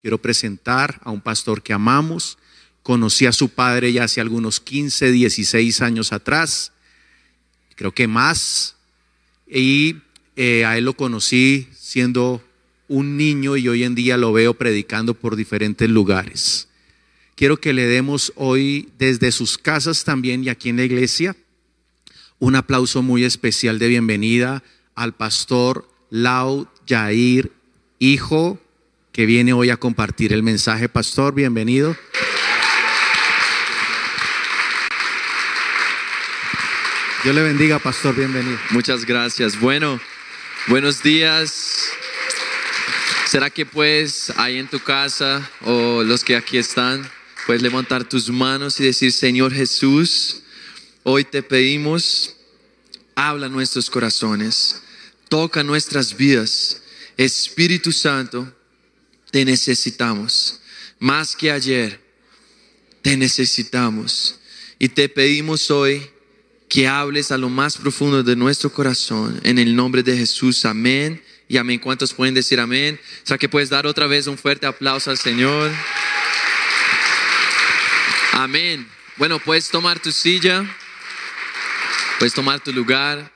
Quiero presentar a un pastor que amamos. Conocí a su padre ya hace algunos 15, 16 años atrás, creo que más. Y eh, a él lo conocí siendo un niño y hoy en día lo veo predicando por diferentes lugares. Quiero que le demos hoy desde sus casas también y aquí en la iglesia un aplauso muy especial de bienvenida al pastor Lau Jair, hijo que viene hoy a compartir el mensaje. Pastor, bienvenido. Dios le bendiga, pastor, bienvenido. Muchas gracias. Bueno, buenos días. ¿Será que puedes ahí en tu casa o los que aquí están, puedes levantar tus manos y decir, Señor Jesús, hoy te pedimos, habla nuestros corazones, toca nuestras vidas. Espíritu Santo, te necesitamos. Más que ayer, te necesitamos. Y te pedimos hoy que hables a lo más profundo de nuestro corazón. En el nombre de Jesús, amén. Y amén. ¿Cuántos pueden decir amén? O sea que puedes dar otra vez un fuerte aplauso al Señor. Amén. Bueno, puedes tomar tu silla, puedes tomar tu lugar.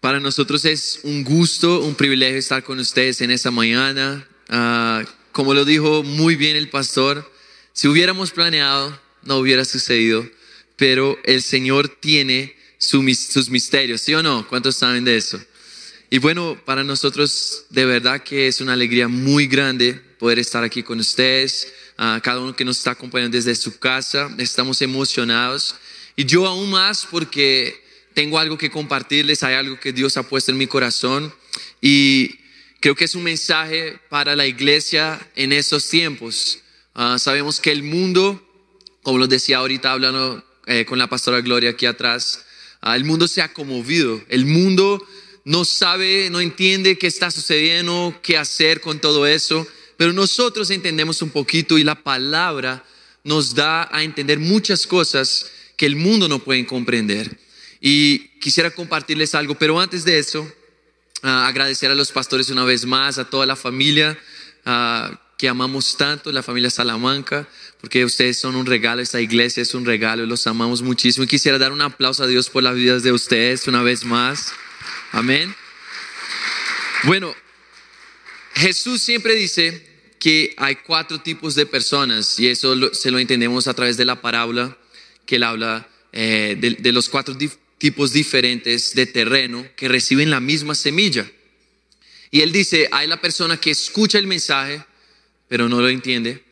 Para nosotros es un gusto, un privilegio estar con ustedes en esta mañana. Ah, como lo dijo muy bien el pastor, si hubiéramos planeado, no hubiera sucedido, pero el Señor tiene sus misterios, ¿sí o no? ¿Cuántos saben de eso? Y bueno, para nosotros de verdad que es una alegría muy grande poder estar aquí con ustedes, a cada uno que nos está acompañando desde su casa, estamos emocionados y yo aún más porque tengo algo que compartirles, hay algo que Dios ha puesto en mi corazón y Creo que es un mensaje para la iglesia en esos tiempos. Ah, sabemos que el mundo, como lo decía ahorita hablando eh, con la pastora Gloria aquí atrás, ah, el mundo se ha conmovido. El mundo no sabe, no entiende qué está sucediendo, qué hacer con todo eso, pero nosotros entendemos un poquito y la palabra nos da a entender muchas cosas que el mundo no puede comprender. Y quisiera compartirles algo, pero antes de eso, agradecer a los pastores una vez más, a toda la familia que amamos tanto, la familia Salamanca, porque ustedes son un regalo, esta iglesia es un regalo, los amamos muchísimo. Y quisiera dar un aplauso a Dios por las vidas de ustedes una vez más. Amén. Bueno, Jesús siempre dice que hay cuatro tipos de personas y eso se lo entendemos a través de la parábola que él habla eh, de, los cuatro tipos diferentes de terreno que reciben la misma semilla. Y él dice, hay la persona que escucha el mensaje, pero no lo entiende.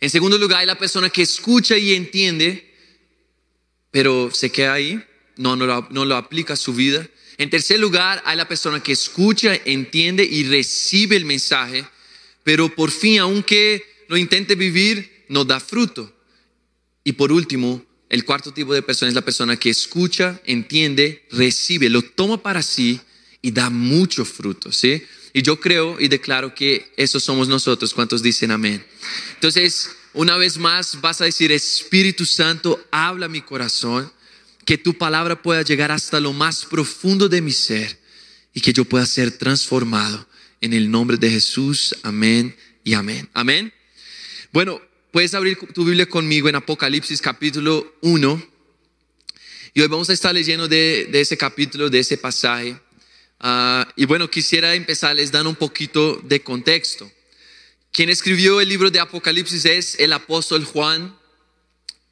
En segundo lugar, hay la persona que escucha y entiende, pero se queda ahí, no, no, lo, no lo aplica a su vida. En tercer lugar, hay la persona que escucha, entiende y recibe el mensaje, pero por fin, aunque lo intente vivir, no da fruto. Y por último, el cuarto tipo de persona es la persona que escucha, entiende, recibe, lo toma para sí y da mucho fruto, ¿sí? Y yo creo y declaro que eso somos nosotros, ¿cuántos dicen amén? Entonces, una vez más vas a decir, Espíritu Santo, habla mi corazón, que tu palabra pueda llegar hasta lo más profundo de mi ser y que yo pueda ser transformado en el nombre de Jesús, amén y amén. Amén. Bueno, Puedes abrir tu Biblia conmigo en Apocalipsis capítulo 1. Y hoy vamos a estar leyendo de, ese capítulo, de ese pasaje. Ah, y bueno, quisiera empezarles dando un poquito de contexto. Quien escribió el libro de Apocalipsis es el apóstol Juan.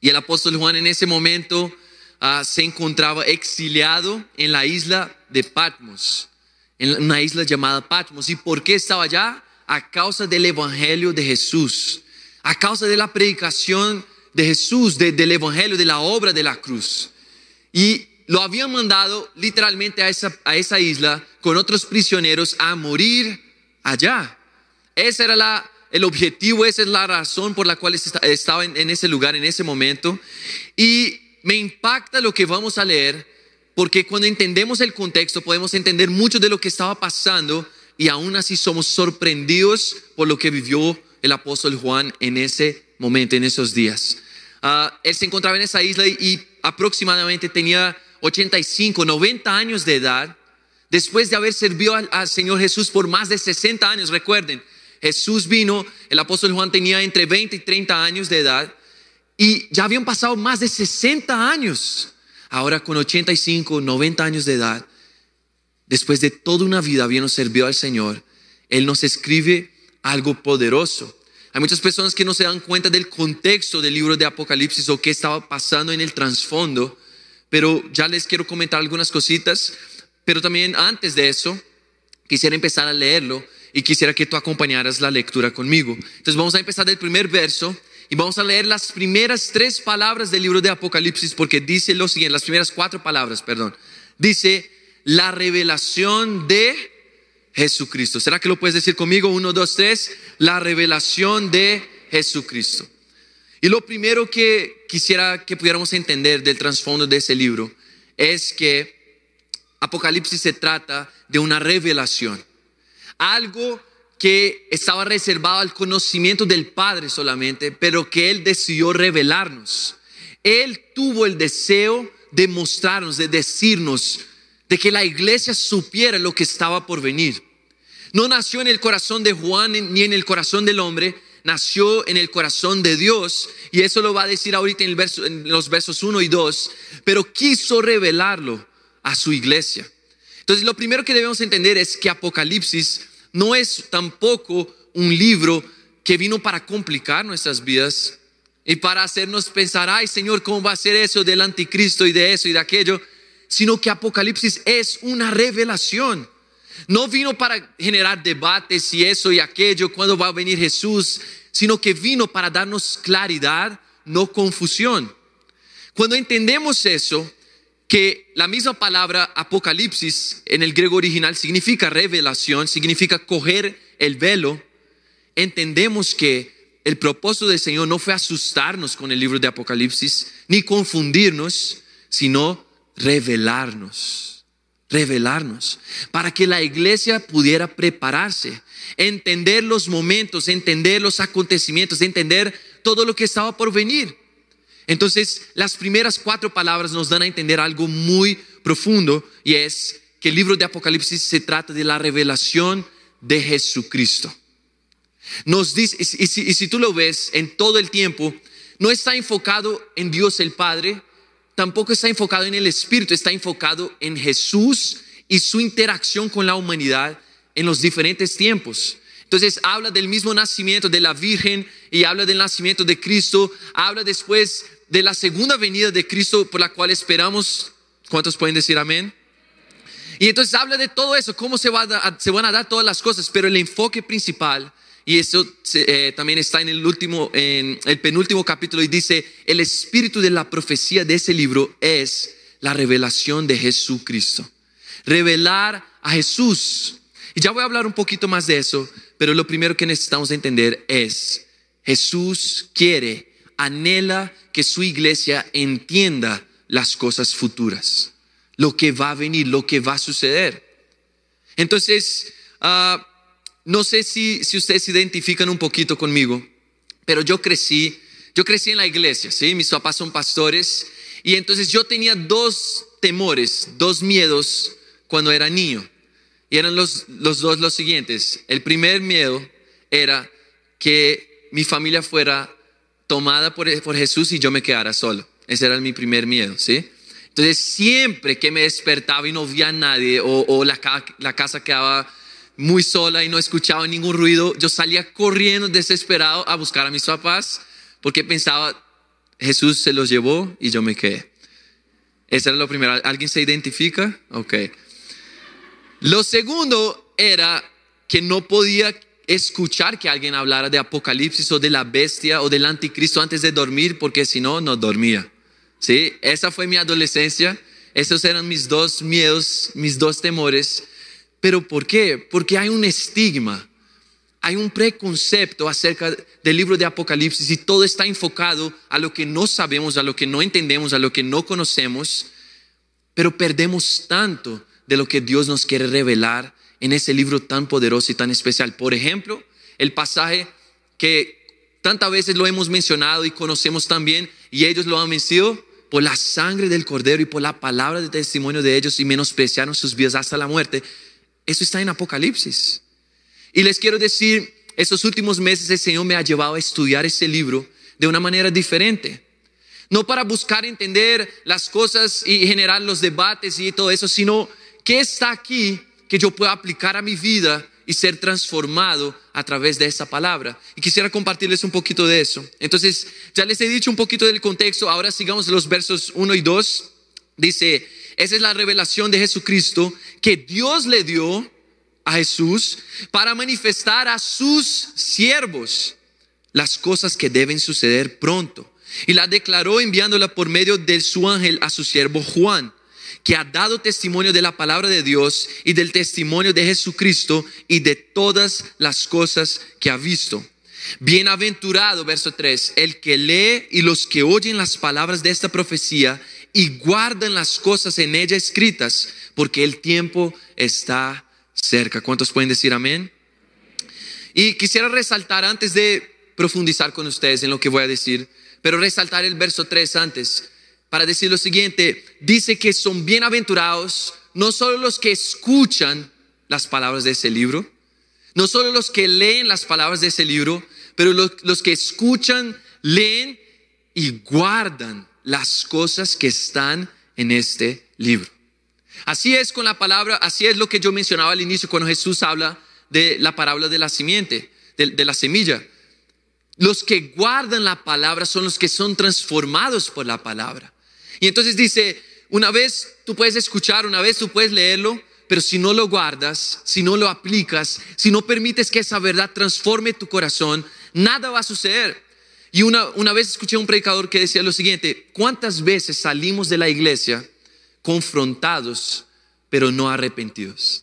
Y el apóstol Juan en ese momento ah, se encontraba exiliado en la isla de Patmos, en una isla llamada Patmos. ¿Y por qué estaba allá? A causa del Evangelio de Jesús a causa de la predicación de Jesús, del Evangelio, de la obra de la cruz. Y lo habían mandado literalmente a esa, a esa isla con otros prisioneros a morir allá. Ese era la, el objetivo, esa es la razón por la cual estaba en, en ese lugar, en ese momento. Y me impacta lo que vamos a leer, porque cuando entendemos el contexto podemos entender mucho de lo que estaba pasando y aún así somos sorprendidos por lo que vivió el apóstol Juan en ese momento, en esos días. Ah, él se encontraba en esa isla y, aproximadamente tenía 85, 90 años de edad, después de haber servido al, Señor Jesús por más de 60 años. Recuerden, Jesús vino, el apóstol Juan tenía entre 20 y 30 años de edad y ya habían pasado más de 60 años. Ahora con 85, 90 años de edad, después de toda una vida habiendo servido al Señor, Él nos escribe algo poderoso. Hay muchas personas que no se dan cuenta del contexto del libro de Apocalipsis o qué estaba pasando en el trasfondo, pero ya les quiero comentar algunas cositas. Pero también antes de eso, quisiera empezar a leerlo y quisiera que tú acompañaras la lectura conmigo. Entonces vamos a empezar del primer verso y vamos a leer las primeras tres palabras del libro de Apocalipsis porque dice lo siguiente, las primeras cuatro palabras, perdón. Dice, la revelación de Jesucristo. ¿Será que lo puedes decir conmigo? Uno, dos, tres. La revelación de Jesucristo. Y lo primero que quisiera que pudiéramos entender del trasfondo de ese libro es que Apocalipsis se trata de una revelación. Algo que estaba reservado al conocimiento del Padre solamente, pero que Él decidió revelarnos. Él tuvo el deseo de mostrarnos, de decirnos, de que la iglesia supiera lo que estaba por venir. No nació en el corazón de Juan ni en el corazón del hombre, nació en el corazón de Dios, y eso lo va a decir ahorita en, los versos 1 y 2, pero quiso revelarlo a su iglesia. Entonces, lo primero que debemos entender es que Apocalipsis no es tampoco un libro que vino para complicar nuestras vidas y para hacernos pensar, ay Señor, ¿cómo va a ser eso del anticristo y de eso y de aquello? Sino que Apocalipsis es una revelación. No vino para generar debates y eso y aquello, cuando va a venir Jesús, sino que vino para darnos claridad, no confusión. Cuando entendemos eso, que la misma palabra apocalipsis en el griego original significa revelación, significa coger el velo, entendemos que el propósito del Señor no fue asustarnos con el libro de Apocalipsis, ni confundirnos, sino revelarnos, revelarnos, para que la iglesia pudiera prepararse, entender los momentos, entender los acontecimientos, entender todo lo que estaba por venir. Entonces, las primeras cuatro palabras nos dan a entender algo muy profundo y es que el libro de Apocalipsis se trata de la revelación de Jesucristo. Nos dice, y si, si tú lo ves en todo el tiempo, no está enfocado en Dios el Padre, tampoco está enfocado en el Espíritu, está enfocado en Jesús y su interacción con la humanidad en los diferentes tiempos. Entonces habla del mismo nacimiento de la Virgen y habla del nacimiento de Cristo, habla después de la segunda venida de Cristo por la cual esperamos. ¿Cuántos pueden decir amén? Y entonces habla de todo eso, cómo se, van a dar todas las cosas, pero el enfoque principal, y eso eh, también está en el último, en el penúltimo capítulo, y dice, el espíritu de la profecía de ese libro es la revelación de Jesucristo. Revelar a Jesús. Y ya voy a hablar un poquito más de eso, pero lo primero que necesitamos entender es, Jesús quiere anhela que su iglesia entienda las cosas futuras, lo que va a venir, lo que va a suceder. Entonces, ah, no sé si, si ustedes se identifican un poquito conmigo, pero yo crecí, yo crecí en la iglesia, ¿sí? Mis papás son pastores y entonces yo tenía dos temores, dos miedos cuando era niño. Y eran los, los dos los siguientes. El primer miedo era que mi familia fuera tomada por, Jesús y yo me quedara solo. Ese era mi primer miedo, ¿sí? Entonces siempre que me despertaba y no veía a nadie o, la, la, casa quedaba muy sola y no escuchaba ningún ruido, yo salía corriendo desesperado a buscar a mis papás porque pensaba, Jesús se los llevó y yo me quedé. Ese era lo primero. ¿Alguien se identifica? Ok. Lo segundo era que no podía escuchar que alguien hablara de Apocalipsis o de la bestia o del anticristo antes de dormir, porque si no, no dormía. ¿Sí? Esa fue mi adolescencia. Esos eran mis dos miedos, mis dos temores. ¿Pero por qué? Porque hay un estigma, hay un preconcepto acerca del libro de Apocalipsis y todo está enfocado a lo que no sabemos, a lo que no entendemos, a lo que no conocemos, pero perdemos tanto de lo que Dios nos quiere revelar en ese libro tan poderoso y tan especial. Por ejemplo, el pasaje que tantas veces lo hemos mencionado y conocemos también, y ellos lo han vencido por la sangre del cordero y por la palabra de testimonio de ellos y menospreciaron sus vidas hasta la muerte. Eso está en Apocalipsis. Y les quiero decir, estos últimos meses el Señor me ha llevado a estudiar ese libro de una manera diferente. No para buscar entender las cosas y generar los debates y todo eso, sino que está aquí que yo pueda aplicar a mi vida y ser transformado a través de esa palabra. Y quisiera compartirles un poquito de eso. Entonces, ya les he dicho un poquito del contexto, ahora sigamos los versos 1 y 2. Dice, esa es la revelación de Jesucristo que Dios le dio a Jesús para manifestar a sus siervos las cosas que deben suceder pronto. Y la declaró enviándola por medio de su ángel a su siervo Juan que ha dado testimonio de la palabra de Dios y del testimonio de Jesucristo y de todas las cosas que ha visto. Bienaventurado, verso 3, el que lee y los que oyen las palabras de esta profecía y guardan las cosas en ella escritas, porque el tiempo está cerca. ¿Cuántos pueden decir amén? Y quisiera resaltar antes de profundizar con ustedes en lo que voy a decir, pero resaltar el verso 3 antes para decir lo siguiente, dice que son bienaventurados no solo los que escuchan las palabras de ese libro, no solo los que leen las palabras de ese libro, pero los, que escuchan, leen y guardan las cosas que están en este libro. Así es con la palabra, así es lo que yo mencionaba al inicio cuando Jesús habla de la parábola de la simiente, de la semilla. Los que guardan la palabra son los que son transformados por la palabra. Y entonces dice, una vez tú puedes escuchar, una vez tú puedes leerlo, pero si no lo guardas, si no lo aplicas, si no permites que esa verdad transforme tu corazón, nada va a suceder. Y una, una vez escuché a un predicador que decía lo siguiente, ¿cuántas veces salimos de la iglesia confrontados, pero no arrepentidos?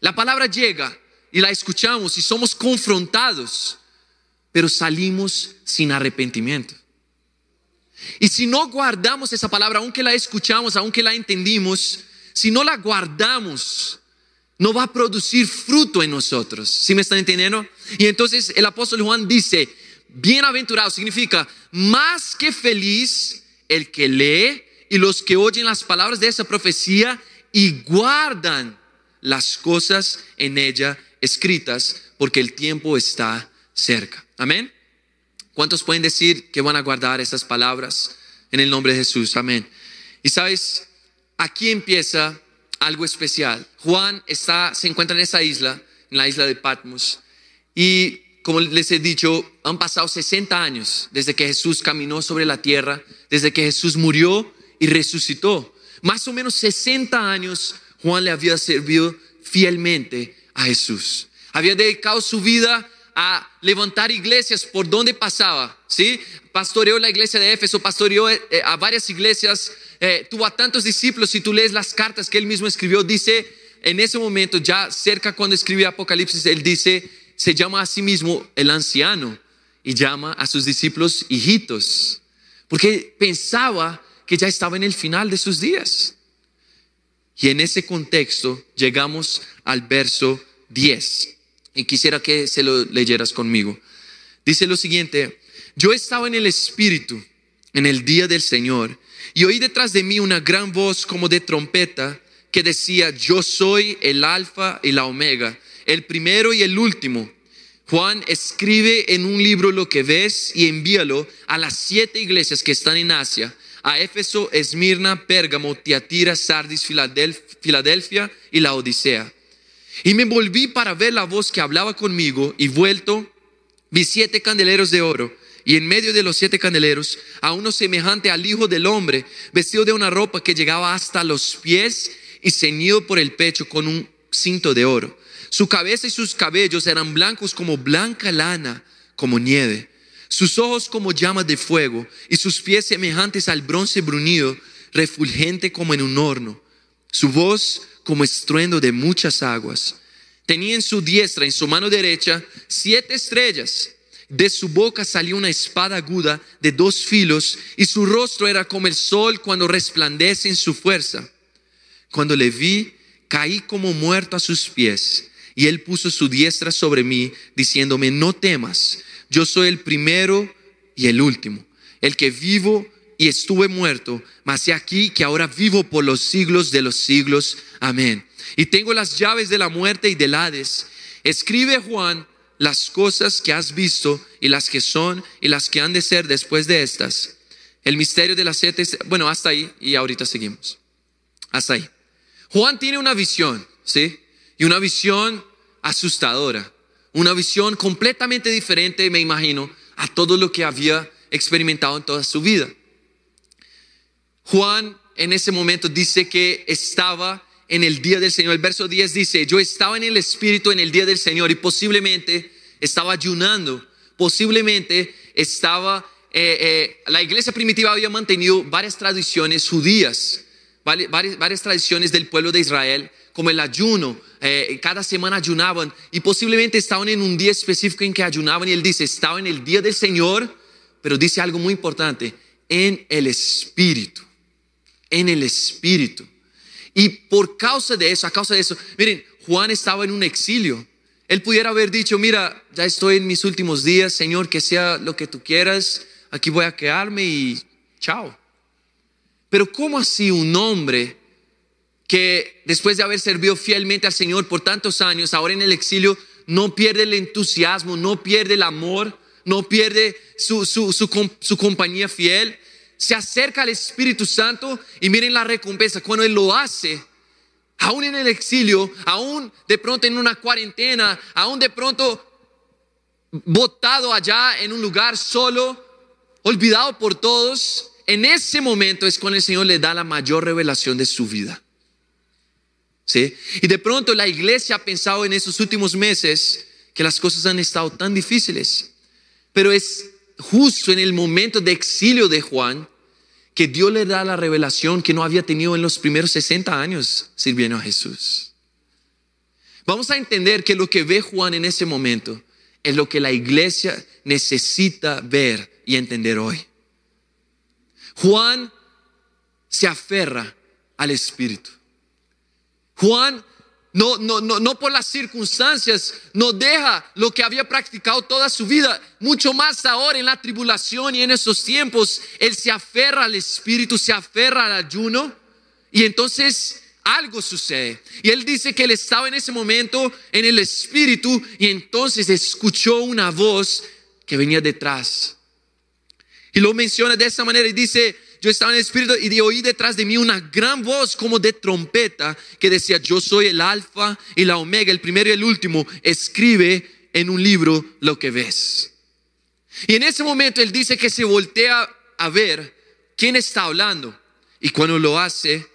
La palabra llega y la escuchamos y somos confrontados, pero salimos sin arrepentimiento. Y si no guardamos esa palabra, aunque la escuchamos, aunque la entendimos, si no la guardamos, no va a producir fruto en nosotros. ¿Sí me están entendiendo? Y entonces el apóstol Juan dice, bienaventurado significa más que feliz el que lee y los que oyen las palabras de esa profecía y guardan las cosas en ella escritas, porque el tiempo está cerca. Amén. ¿Cuántos pueden decir que van a guardar esas palabras en el nombre de Jesús? Amén. Y sabes, aquí empieza algo especial. Juan está, se encuentra en esa isla, en la isla de Patmos, y como les he dicho, han pasado 60 años desde que Jesús caminó sobre la tierra, desde que Jesús murió y resucitó. Más o menos 60 años Juan le había servido fielmente a Jesús. Había dedicado su vida a levantar iglesias por donde pasaba, ¿sí? Pastoreó la iglesia de Éfeso, pastoreó eh, a varias iglesias, eh, tuvo a tantos discípulos, si tú lees las cartas que él mismo escribió, dice, en ese momento, ya cerca cuando escribió Apocalipsis, él dice, se llama a sí mismo el anciano y llama a sus discípulos hijitos, porque pensaba que ya estaba en el final de sus días. Y en ese contexto llegamos al verso 10 y quisiera que se lo leyeras conmigo. Dice lo siguiente, yo estaba en el Espíritu en el día del Señor y oí detrás de mí una gran voz como de trompeta que decía, yo soy el alfa y la omega, el primero y el último. Juan escribe en un libro lo que ves y envíalo a las siete iglesias que están en Asia, a Éfeso, Esmirna, Pérgamo, Tiatira, Sardis, Filadelfia y la Odisea. Y me volví para ver la voz que hablaba conmigo y vuelto vi siete candeleros de oro y en medio de los siete candeleros a uno semejante al Hijo del Hombre, vestido de una ropa que llegaba hasta los pies y ceñido por el pecho con un cinto de oro. Su cabeza y sus cabellos eran blancos como blanca lana, como nieve. Sus ojos como llamas de fuego y sus pies semejantes al bronce brunido, refulgente como en un horno. Su voz como estruendo de muchas aguas. Tenía en su diestra, en su mano derecha, siete estrellas. De su boca salió una espada aguda de dos filos y su rostro era como el sol cuando resplandece en su fuerza. Cuando le vi, caí como muerto a sus pies y él puso su diestra sobre mí, diciéndome, no temas, yo soy el primero y el último, el que vivo y estuve muerto, mas he aquí que ahora vivo por los siglos de los siglos. Amén. Y tengo las llaves de la muerte y del Hades. Escribe Juan, las cosas que has visto y las que son y las que han de ser después de estas. El misterio de las siete, bueno, hasta ahí y ahorita seguimos. Hasta ahí. Juan tiene una visión, ¿sí? Y una visión asustadora, una visión completamente diferente, me imagino, a todo lo que había experimentado en toda su vida. Juan en ese momento dice que estaba en el día del Señor. El verso 10 dice, yo estaba en el Espíritu en el día del Señor y posiblemente estaba ayunando, posiblemente estaba, eh, eh, la iglesia primitiva había mantenido varias tradiciones judías, varias, tradiciones del pueblo de Israel, como el ayuno, eh, cada semana ayunaban y posiblemente estaban en un día específico en que ayunaban y él dice, estaba en el día del Señor, pero dice algo muy importante, en el Espíritu, en el Espíritu. Y por causa de eso, a causa de eso, miren, Juan estaba en un exilio. Él pudiera haber dicho, mira, ya estoy en mis últimos días, Señor, que sea lo que tú quieras, aquí voy a quedarme y chao. Pero ¿cómo así un hombre que después de haber servido fielmente al Señor por tantos años, ahora en el exilio, no pierde el entusiasmo, no pierde el amor, no pierde su, su, su, su compañía fiel, se acerca al Espíritu Santo y miren la recompensa. Cuando Él lo hace, aún en el exilio, aún de pronto en una cuarentena, aún de pronto botado allá en un lugar solo, olvidado por todos, en ese momento es cuando el Señor le da la mayor revelación de su vida. ¿Sí? Y de pronto la iglesia ha pensado en esos últimos meses que las cosas han estado tan difíciles, pero es justo en el momento de exilio de Juan que Dios le da la revelación que no había tenido en los primeros 60 años sirviendo a Jesús. Vamos a entender que lo que ve Juan en ese momento es lo que la iglesia necesita ver y entender hoy. Juan se aferra al Espíritu. Juan no, no, no, no por las circunstancias, no deja lo que había practicado toda su vida, mucho más ahora en la tribulación y en esos tiempos, él se aferra al Espíritu, se aferra al ayuno y entonces algo sucede. Y él dice que él estaba en ese momento en el Espíritu y entonces escuchó una voz que venía detrás. Y lo menciona de esa manera y dice, yo estaba en el Espíritu y oí detrás de mí una gran voz como de trompeta que decía, yo soy el alfa y la omega, el primero y el último, escribe en un libro lo que ves. Y en ese momento él dice que se voltea a ver quién está hablando. Y cuando lo hace,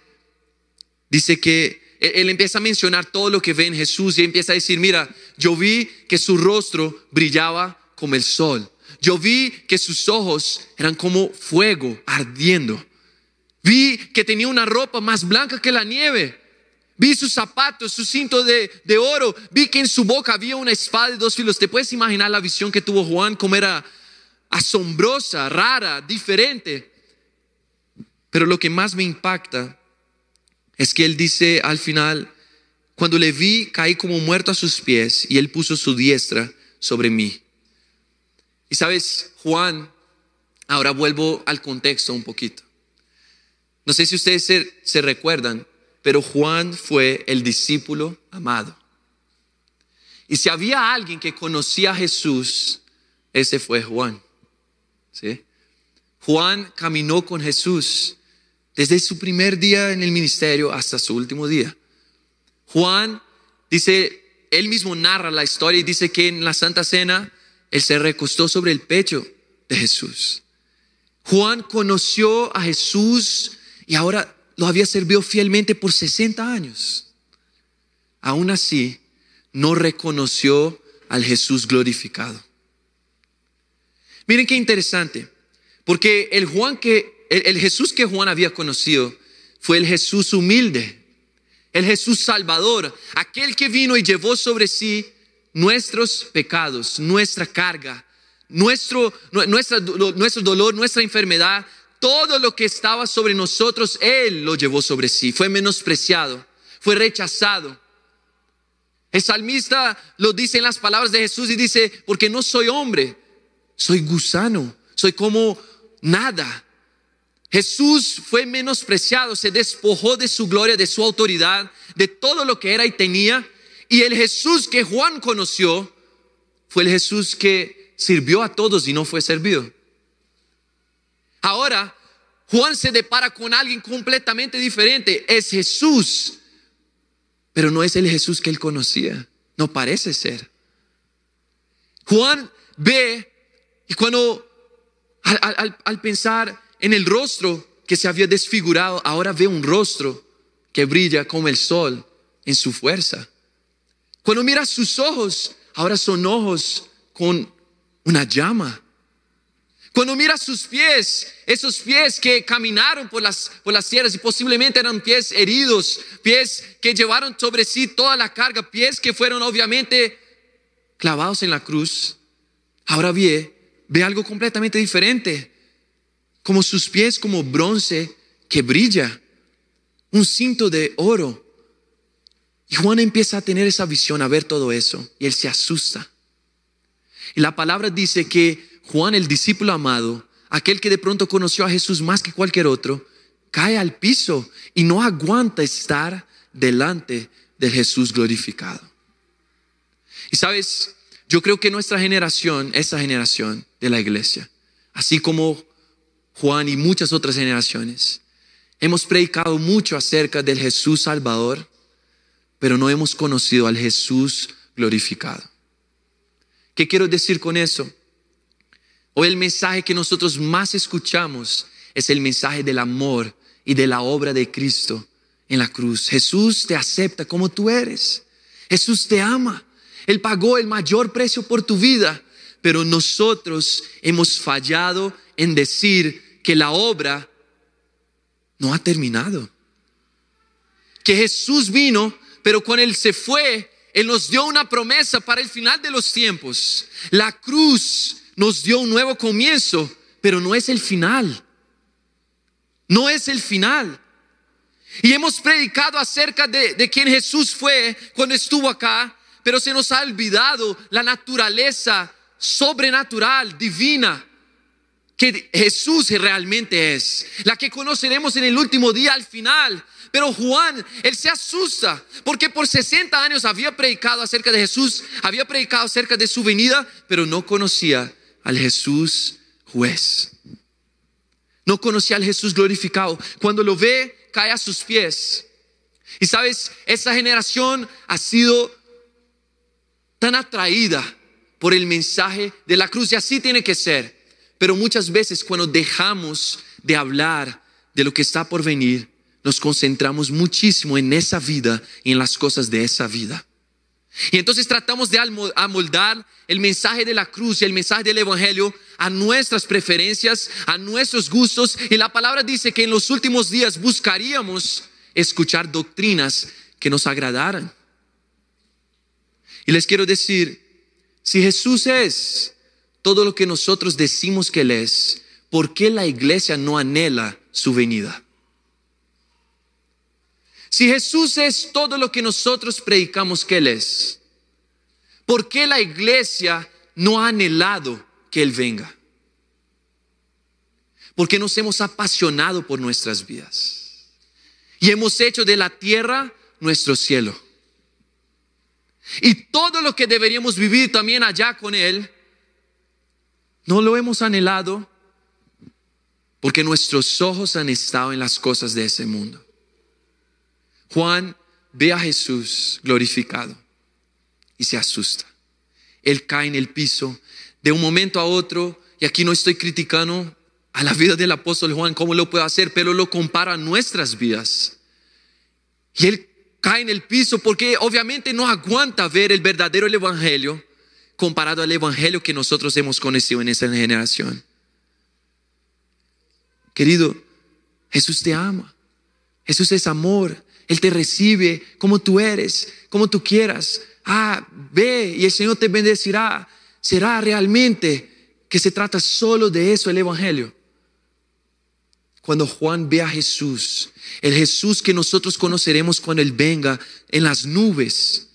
dice que él empieza a mencionar todo lo que ve en Jesús y empieza a decir, mira, yo vi que su rostro brillaba como el sol yo vi que sus ojos eran como fuego ardiendo. Vi que tenía una ropa más blanca que la nieve. Vi sus zapatos, su cinto de, de, oro. Vi que en su boca había una espada de dos filos. ¿Te puedes imaginar la visión que tuvo Juan? Como era asombrosa, rara, diferente. Pero lo que más me impacta es que él dice al final, cuando le vi, caí como muerto a sus pies y él puso su diestra sobre mí. Y sabes, Juan, ahora vuelvo al contexto un poquito. No sé si ustedes se, recuerdan, pero Juan fue el discípulo amado. Y si había alguien que conocía a Jesús, ese fue Juan. ¿Sí? Juan caminó con Jesús desde su primer día en el ministerio hasta su último día. Juan dice, él mismo narra la historia y dice que en la Santa Cena él se recostó sobre el pecho de Jesús. Juan conoció a Jesús y ahora lo había servido fielmente por 60 años. Aún así, no reconoció al Jesús glorificado. Miren qué interesante, porque el Juan que el, Jesús que Juan había conocido fue el Jesús humilde, el Jesús salvador, aquel que vino y llevó sobre sí nuestros pecados, nuestra carga, nuestro, nuestro dolor, nuestra enfermedad, todo lo que estaba sobre nosotros, Él lo llevó sobre sí. Fue menospreciado, fue rechazado. El salmista lo dice en las palabras de Jesús y dice, porque no soy hombre, soy gusano, soy como nada. Jesús fue menospreciado, se despojó de su gloria, de su autoridad, de todo lo que era y tenía y el Jesús que Juan conoció fue el Jesús que sirvió a todos y no fue servido. Ahora, Juan se depara con alguien completamente diferente. Es Jesús, pero no es el Jesús que él conocía. No parece ser. Juan ve y cuando al, pensar en el rostro que se había desfigurado, ahora ve un rostro que brilla como el sol en su fuerza. Cuando mira sus ojos, ahora son ojos con una llama. Cuando mira sus pies, esos pies que caminaron por las, por las tierras y posiblemente eran pies heridos, pies que llevaron sobre sí toda la carga, pies que fueron obviamente clavados en la cruz, ahora ve, ve algo completamente diferente, como sus pies como bronce que brilla, un cinto de oro. Y Juan empieza a tener esa visión, a ver todo eso, y él se asusta. Y la palabra dice que Juan, el discípulo amado, aquel que de pronto conoció a Jesús más que cualquier otro, cae al piso y no aguanta estar delante del Jesús glorificado. Y sabes, yo creo que nuestra generación, esa generación de la iglesia, así como Juan y muchas otras generaciones, hemos predicado mucho acerca del Jesús Salvador, pero no hemos conocido al Jesús glorificado. ¿Qué quiero decir con eso? O el mensaje que nosotros más escuchamos es el mensaje del amor y de la obra de Cristo en la cruz. Jesús te acepta como tú eres. Jesús te ama. Él pagó el mayor precio por tu vida, pero nosotros hemos fallado en decir que la obra no ha terminado. Que Jesús vino, pero cuando Él se fue, Él nos dio una promesa para el final de los tiempos. La cruz nos dio un nuevo comienzo, pero no es el final. No es el final. Y hemos predicado acerca de, de quien Jesús fue cuando estuvo acá, pero se nos ha olvidado la naturaleza sobrenatural, divina, que Jesús realmente es, la que conoceremos en el último día al final. Pero Juan, él se asusta porque por 60 años había predicado acerca de Jesús, había predicado acerca de su venida, pero no conocía al Jesús juez. No conocía al Jesús glorificado. Cuando lo ve, cae a sus pies. Y sabes, esa generación ha sido tan atraída por el mensaje de la cruz y así tiene que ser. Pero muchas veces cuando dejamos de hablar de lo que está por venir, nos concentramos muchísimo en esa vida y en las cosas de esa vida. Y entonces tratamos de amoldar el mensaje de la cruz y el mensaje del Evangelio a nuestras preferencias, a nuestros gustos. Y la palabra dice que en los últimos días buscaríamos escuchar doctrinas que nos agradaran. Y les quiero decir, si Jesús es todo lo que nosotros decimos que Él es, ¿por qué la iglesia no anhela su venida? Si Jesús es todo lo que nosotros predicamos que Él es, ¿por qué la iglesia no ha anhelado que Él venga? Porque nos hemos apasionado por nuestras vidas y hemos hecho de la tierra nuestro cielo. Y todo lo que deberíamos vivir también allá con Él, no lo hemos anhelado porque nuestros ojos han estado en las cosas de ese mundo. Juan ve a Jesús glorificado y se asusta. Él cae en el piso de un momento a otro, y aquí no estoy criticando a la vida del apóstol Juan, cómo lo puede hacer, pero lo compara a nuestras vidas. Y él cae en el piso porque obviamente no aguanta ver el verdadero evangelio comparado al evangelio que nosotros hemos conocido en esa generación. Querido, Jesús te ama. Jesús es amor. Él te recibe como tú eres, como tú quieras. Ah, ve y el Señor te bendecirá. ¿Será realmente que se trata solo de eso el Evangelio? Cuando Juan ve a Jesús, el Jesús que nosotros conoceremos cuando Él venga en las nubes,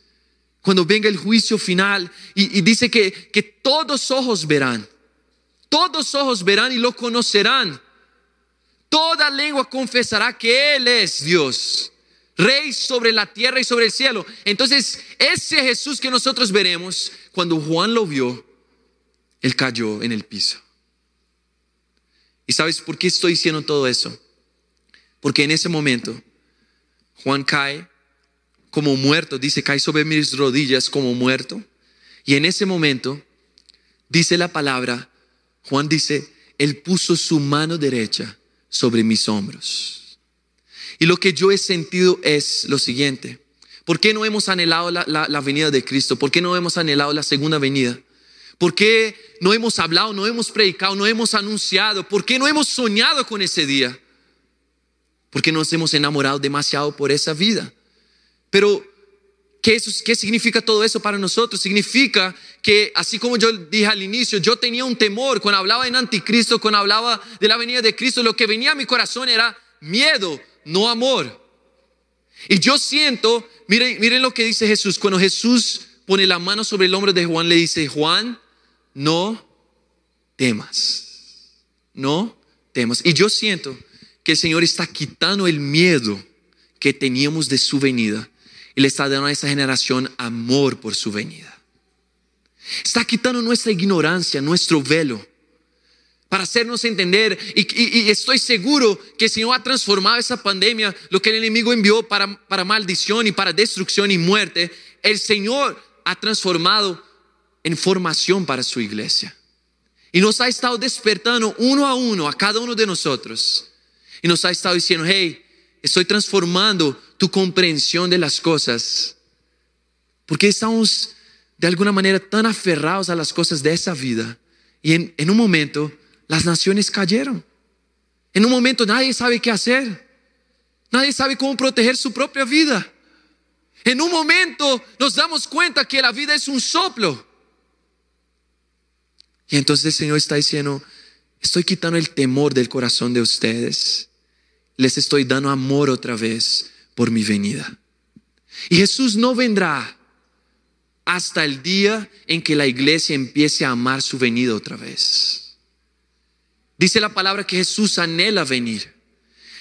cuando venga el juicio final y, dice que, que todos ojos verán, todos ojos verán y lo conocerán. Toda lengua confesará que Él es Dios. Rey sobre la tierra y sobre el cielo. Entonces, ese Jesús que nosotros veremos, cuando Juan lo vio, él cayó en el piso. ¿Y sabes por qué estoy diciendo todo eso? Porque en ese momento Juan cae como muerto, dice, cae sobre mis rodillas como muerto. Y en ese momento dice la palabra, Juan dice, él puso su mano derecha sobre mis hombros. Y lo que yo he sentido es lo siguiente. ¿Por qué no hemos anhelado la, venida de Cristo? ¿Por qué no hemos anhelado la segunda venida? ¿Por qué no hemos hablado, no hemos predicado, no hemos anunciado? ¿Por qué no hemos soñado con ese día? Porque nos hemos enamorado demasiado por esa vida. Pero, ¿qué, ¿qué significa todo eso para nosotros? Significa que, así como yo dije al inicio, yo tenía un temor cuando hablaba en anticristo, cuando hablaba de la venida de Cristo, lo que venía a mi corazón era miedo, no amor. Y yo siento, miren, miren lo que dice Jesús, cuando Jesús pone la mano sobre el hombro de Juan, le dice, Juan, no temas, no temas. Y yo siento que el Señor está quitando el miedo que teníamos de su venida y le está dando a esta generación amor por su venida. Está quitando nuestra ignorancia, nuestro velo, para hacernos entender. Y, estoy seguro que el Señor ha transformado esa pandemia, lo que el enemigo envió para, para maldición y para destrucción y muerte, el Señor ha transformado en formación para su iglesia. Y nos ha estado despertando uno a uno a cada uno de nosotros. Y nos ha estado diciendo, hey, estoy transformando tu comprensión de las cosas. Porque estamos de alguna manera tan aferrados a las cosas de esa vida. Y en un momento las naciones cayeron. En un momento nadie sabe qué hacer. Nadie sabe cómo proteger su propia vida. En un momento nos damos cuenta que la vida es un soplo. Y entonces el Señor está diciendo, estoy quitando el temor del corazón de ustedes. Les estoy dando amor otra vez por mi venida. Y Jesús no vendrá hasta el día en que la iglesia empiece a amar su venida otra vez. Dice la palabra que Jesús anhela venir,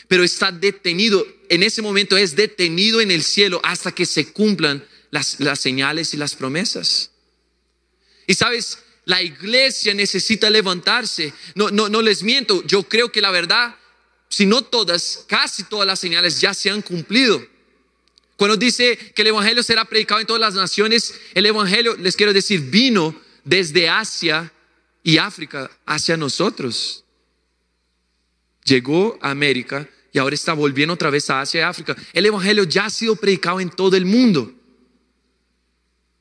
pero está detenido, en ese momento es detenido en el cielo hasta que se cumplan las, las señales y las promesas. Y sabes, la iglesia necesita levantarse. No, no, no les miento, yo creo que la verdad, si no todas, casi todas las señales ya se han cumplido. Cuando dice que el Evangelio será predicado en todas las naciones, el Evangelio, les quiero decir, vino desde Asia y África hacia nosotros. Llegó a América y ahora está volviendo otra vez a Asia y África. El Evangelio ya ha sido predicado en todo el mundo.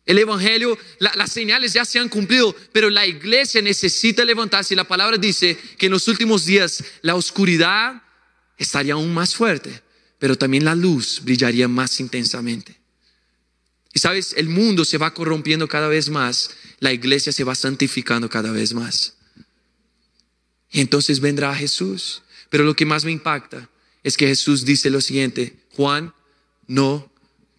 El Evangelio, las señales ya se han cumplido, pero la iglesia necesita levantarse. Y la palabra dice que en los últimos días la oscuridad estaría aún más fuerte, pero también la luz brillaría más intensamente. Y sabes, el mundo se va corrompiendo cada vez más, la iglesia se va santificando cada vez más. Y entonces vendrá Jesús. Pero lo que más me impacta es que Jesús dice lo siguiente, Juan, no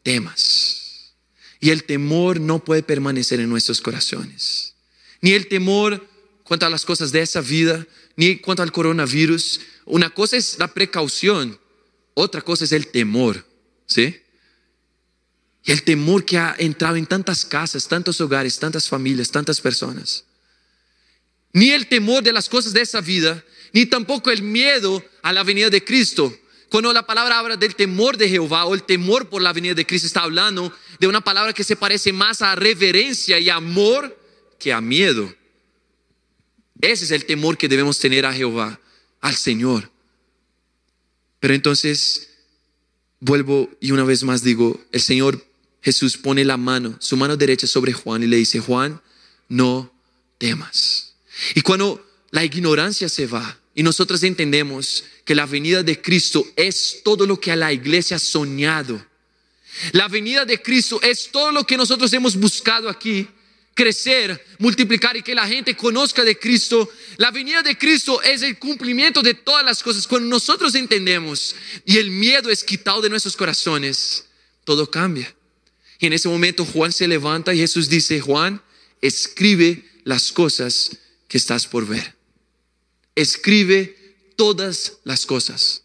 temas. Y el temor no puede permanecer en nuestros corazones. Ni el temor cuanto a las cosas de esa vida, ni cuanto al coronavirus. Una cosa es la precaución, otra cosa es el temor. ¿Sí? Y el temor que ha entrado en tantas casas, tantos hogares, tantas familias, tantas personas. Ni el temor de las cosas de esa vida, ni tampoco el miedo a la venida de Cristo. Cuando la palabra habla del temor de Jehová o el temor por la venida de Cristo, está hablando de una palabra que se parece más a reverencia y amor que a miedo. Ese es el temor que debemos tener a Jehová, al Señor. Pero entonces vuelvo y una vez más digo, el Señor Jesús pone la mano, su mano derecha sobre Juan y le dice, Juan, no temas. Y cuando la ignorancia se va, y nosotros entendemos que la venida de Cristo es todo lo que a la iglesia ha soñado. La venida de Cristo es todo lo que nosotros hemos buscado aquí. Crecer, multiplicar y que la gente conozca de Cristo. La venida de Cristo es el cumplimiento de todas las cosas. Cuando nosotros entendemos y el miedo es quitado de nuestros corazones, todo cambia. Y en ese momento Juan se levanta y Jesús dice, Juan, escribe las cosas que estás por ver escribe todas las cosas.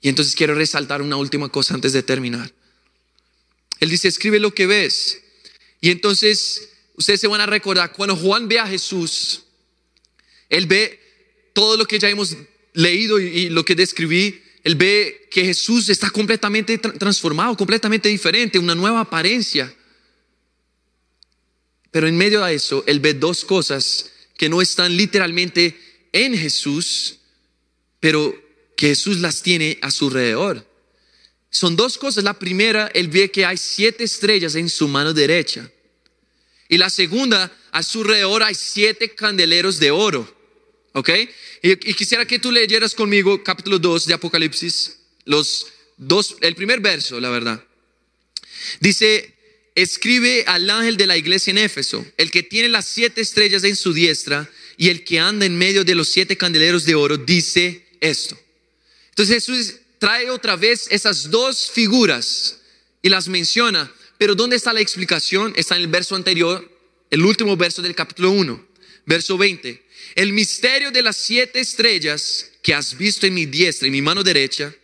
Y entonces quiero resaltar una última cosa antes de terminar. Él dice, escribe lo que ves. Y entonces ustedes se van a recordar, cuando Juan ve a Jesús, él ve todo lo que ya hemos leído y, lo que describí, él ve que Jesús está completamente transformado, completamente diferente, una nueva apariencia. Pero en medio de eso, él ve dos cosas que no están literalmente en Jesús, pero que Jesús las tiene a su alrededor. Son dos cosas. La primera, él ve que hay siete estrellas en su mano derecha. Y la segunda, a su alrededor hay siete candeleros de oro. ¿Ok? Y, quisiera que tú leyeras conmigo capítulo 2 de Apocalipsis, los dos, el primer verso, la verdad. Dice, escribe al ángel de la iglesia en Éfeso, el que tiene las siete estrellas en su diestra y el que anda en medio de los siete candeleros de oro, dice esto. Entonces Jesús trae otra vez esas dos figuras y las menciona, pero ¿dónde está la explicación? Está en el verso anterior, el último verso del capítulo 1, verso 20. El misterio de las siete estrellas que has visto en mi diestra y mi mano derecha,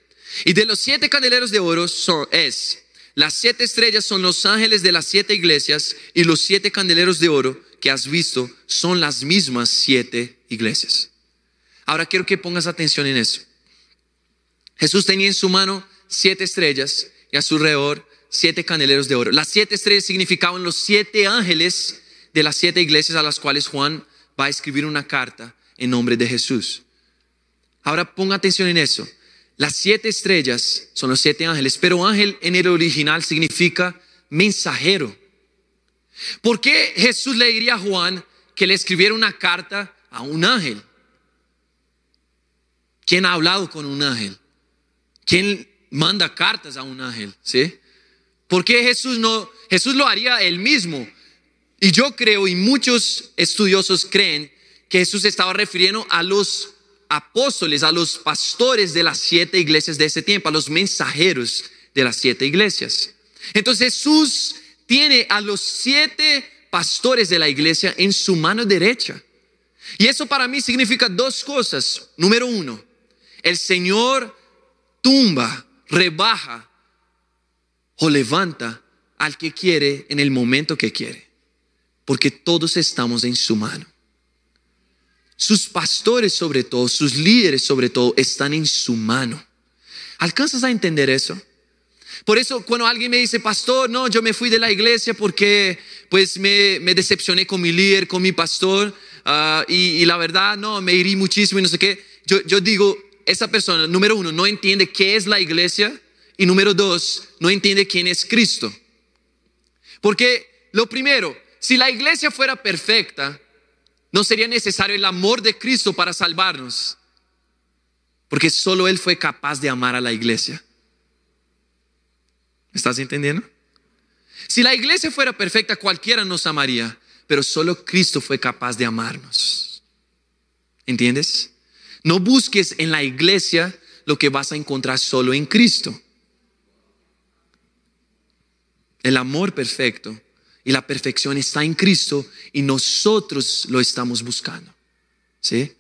y de los siete candeleros de oro son, es, las siete estrellas son los ángeles de las siete iglesias, y los siete candeleros de oro que has visto son las mismas siete iglesias. Ahora quiero que pongas atención en eso. Jesús tenía en su mano siete estrellas y a su alrededor siete candeleros de oro. Las siete estrellas significaban los siete ángeles de las siete iglesias a las cuales Juan va a escribir una carta en nombre de Jesús. Ahora ponga atención en eso. Las siete estrellas son los siete ángeles, pero ángel en el original significa mensajero. ¿Por qué Jesús le diría a Juan que le escribiera una carta a un ángel? ¿Quién ha hablado con un ángel? ¿Quién manda cartas a un ángel? ¿Sí? ¿Por qué Jesús no? Jesús lo haría él mismo. Y yo creo, y muchos estudiosos creen, que Jesús estaba refiriendo a los apóstoles, a los pastores de las siete iglesias de ese tiempo, a los mensajeros de las siete iglesias. Entonces Jesús tiene a los siete pastores de la iglesia en su mano derecha. Y eso para mí significa dos cosas. Número uno, el Señor tumba, rebaja o levanta al que quiere en el momento que quiere. Porque todos estamos en su mano. Sus pastores sobre todo, sus líderes sobre todo, están en su mano. ¿Alcanzas a entender eso? Por eso cuando alguien me dice, pastor, no, yo me fui de la iglesia porque pues me, decepcioné con mi líder, con mi pastor, ah, y, la verdad, no, me irí muchísimo y no sé qué, yo, yo digo, esa persona, número uno, no entiende qué es la iglesia y número dos, no entiende quién es Cristo. Porque lo primero, si la iglesia fuera perfecta, no sería necesario el amor de Cristo para salvarnos. Porque solo Él fue capaz de amar a la iglesia. ¿Estás entendiendo? Si la iglesia fuera perfecta, cualquiera nos amaría, pero solo Cristo fue capaz de amarnos. ¿Entiendes? No busques en la iglesia lo que vas a encontrar solo en Cristo. El amor perfecto y la perfección está en Cristo y nosotros lo estamos buscando. ¿Sí?